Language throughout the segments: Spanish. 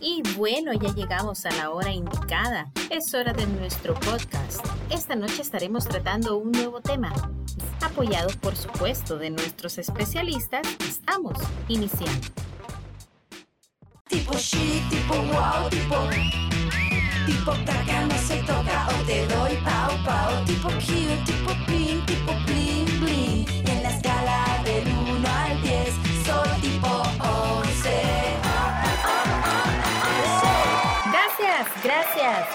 Y bueno, ya llegamos a la hora indicada. Es hora de nuestro podcast. Esta noche estaremos tratando un nuevo tema. Apoyados por supuesto de nuestros especialistas, estamos iniciando. Tipo chic, tipo wow, tipo Tipo se toca te doy pau pau Tipo cute, tipo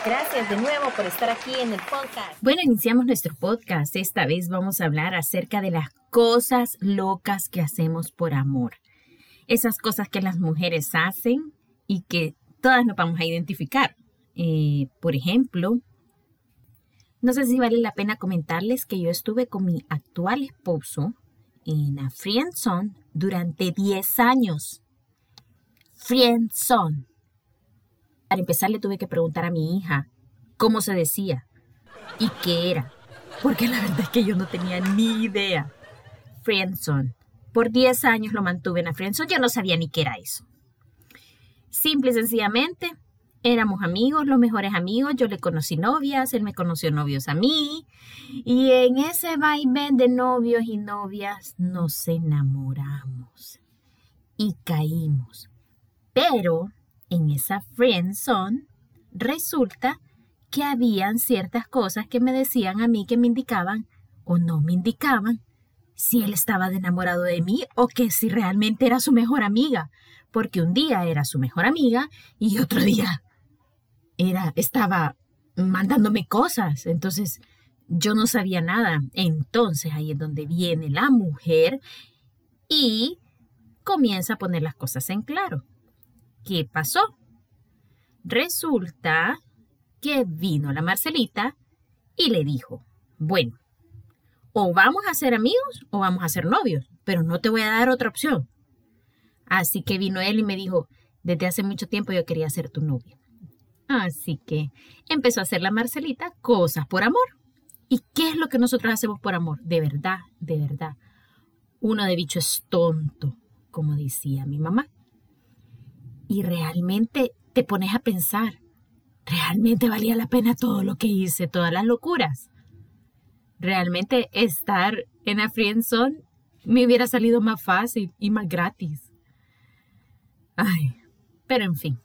gracias, de nuevo por estar aquí en el podcast. Bueno, iniciamos nuestro podcast. Esta vez vamos a hablar acerca de las cosas locas que hacemos por amor. Esas cosas que las mujeres hacen y que todas nos vamos a identificar. Eh, por ejemplo, no sé si vale la pena comentarles que yo estuve con mi actual esposo en a Friendzone durante 10 años. Friendzone. Para empezar le tuve que preguntar a mi hija cómo se decía y qué era, porque la verdad es que yo no tenía ni idea. Friendzone. Por 10 años lo mantuve en la Friendzone, yo no sabía ni qué era eso. Simple y sencillamente, éramos amigos, los mejores amigos. Yo le conocí novias, él me conoció novios a mí. Y en ese vaivén de novios y novias nos enamoramos y caímos. Pero en esa friend zone resulta que habían ciertas cosas que me decían a mí que me indicaban o no me indicaban si él estaba enamorado de mí o que si realmente era su mejor amiga, porque un día era su mejor amiga y otro día era estaba mandándome cosas, entonces yo no sabía nada. Entonces ahí es donde viene la mujer y comienza a poner las cosas en claro. ¿Qué pasó? Resulta que vino la Marcelita y le dijo, bueno, o vamos a ser amigos o vamos a ser novios, pero no te voy a dar otra opción. Así que vino él y me dijo, desde hace mucho tiempo yo quería ser tu novia. Así que empezó a hacer la Marcelita cosas por amor. ¿Y qué es lo que nosotros hacemos por amor? De verdad, de verdad. Uno de bicho es tonto, como decía mi mamá. Y realmente te pones a pensar, ¿realmente valía la pena todo lo que hice, todas las locuras? Realmente estar en la me hubiera salido más fácil y más gratis. Ay, pero en fin,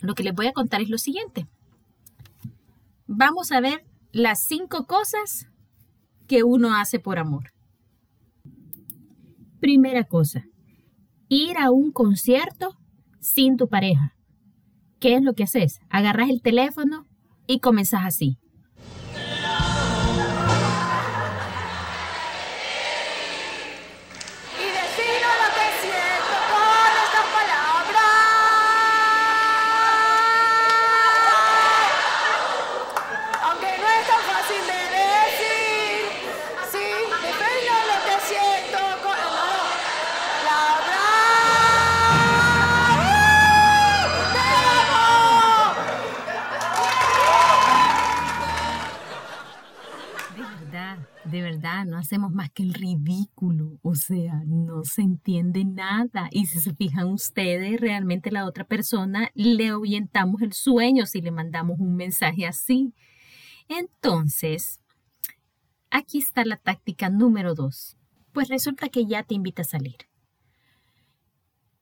lo que les voy a contar es lo siguiente. Vamos a ver las cinco cosas que uno hace por amor. Primera cosa, ir a un concierto sin tu pareja. ¿Qué es lo que haces? Agarras el teléfono y comenzás así. De verdad, de verdad, no hacemos más que el ridículo. O sea, no se entiende nada. Y si se fijan ustedes, realmente la otra persona le ahuyentamos el sueño si le mandamos un mensaje así. Entonces, aquí está la táctica número dos. Pues resulta que ya te invita a salir.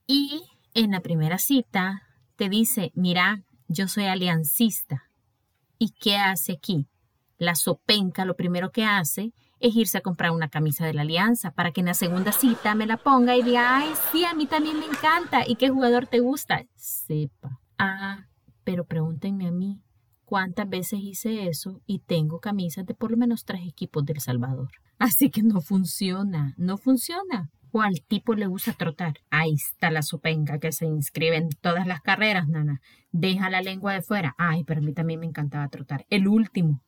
Y en la primera cita te dice, mira, yo soy aliancista. ¿Y qué hace aquí? La sopenca lo primero que hace es irse a comprar una camisa de la alianza para que en la segunda cita me la ponga y diga, ay, sí, a mí también me encanta. ¿Y qué jugador te gusta? Sepa. Ah, pero pregúntenme a mí, ¿cuántas veces hice eso y tengo camisas de por lo menos tres equipos del Salvador? Así que no funciona, no funciona. O al tipo le gusta trotar. Ahí está la sopenca que se inscribe en todas las carreras, nana. Deja la lengua de fuera. Ay, pero a mí también me encantaba trotar. El último.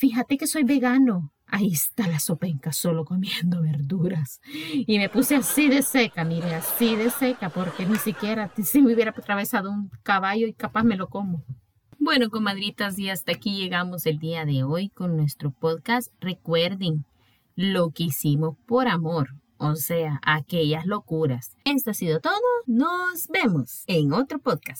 Fíjate que soy vegano. Ahí está la sopenca solo comiendo verduras. Y me puse así de seca, mire, así de seca, porque ni siquiera si me hubiera atravesado un caballo y capaz me lo como. Bueno, comadritas, y hasta aquí llegamos el día de hoy con nuestro podcast. Recuerden, lo que hicimos por amor O sea, aquellas locuras. Esto ha sido todo. Nos vemos en otro podcast.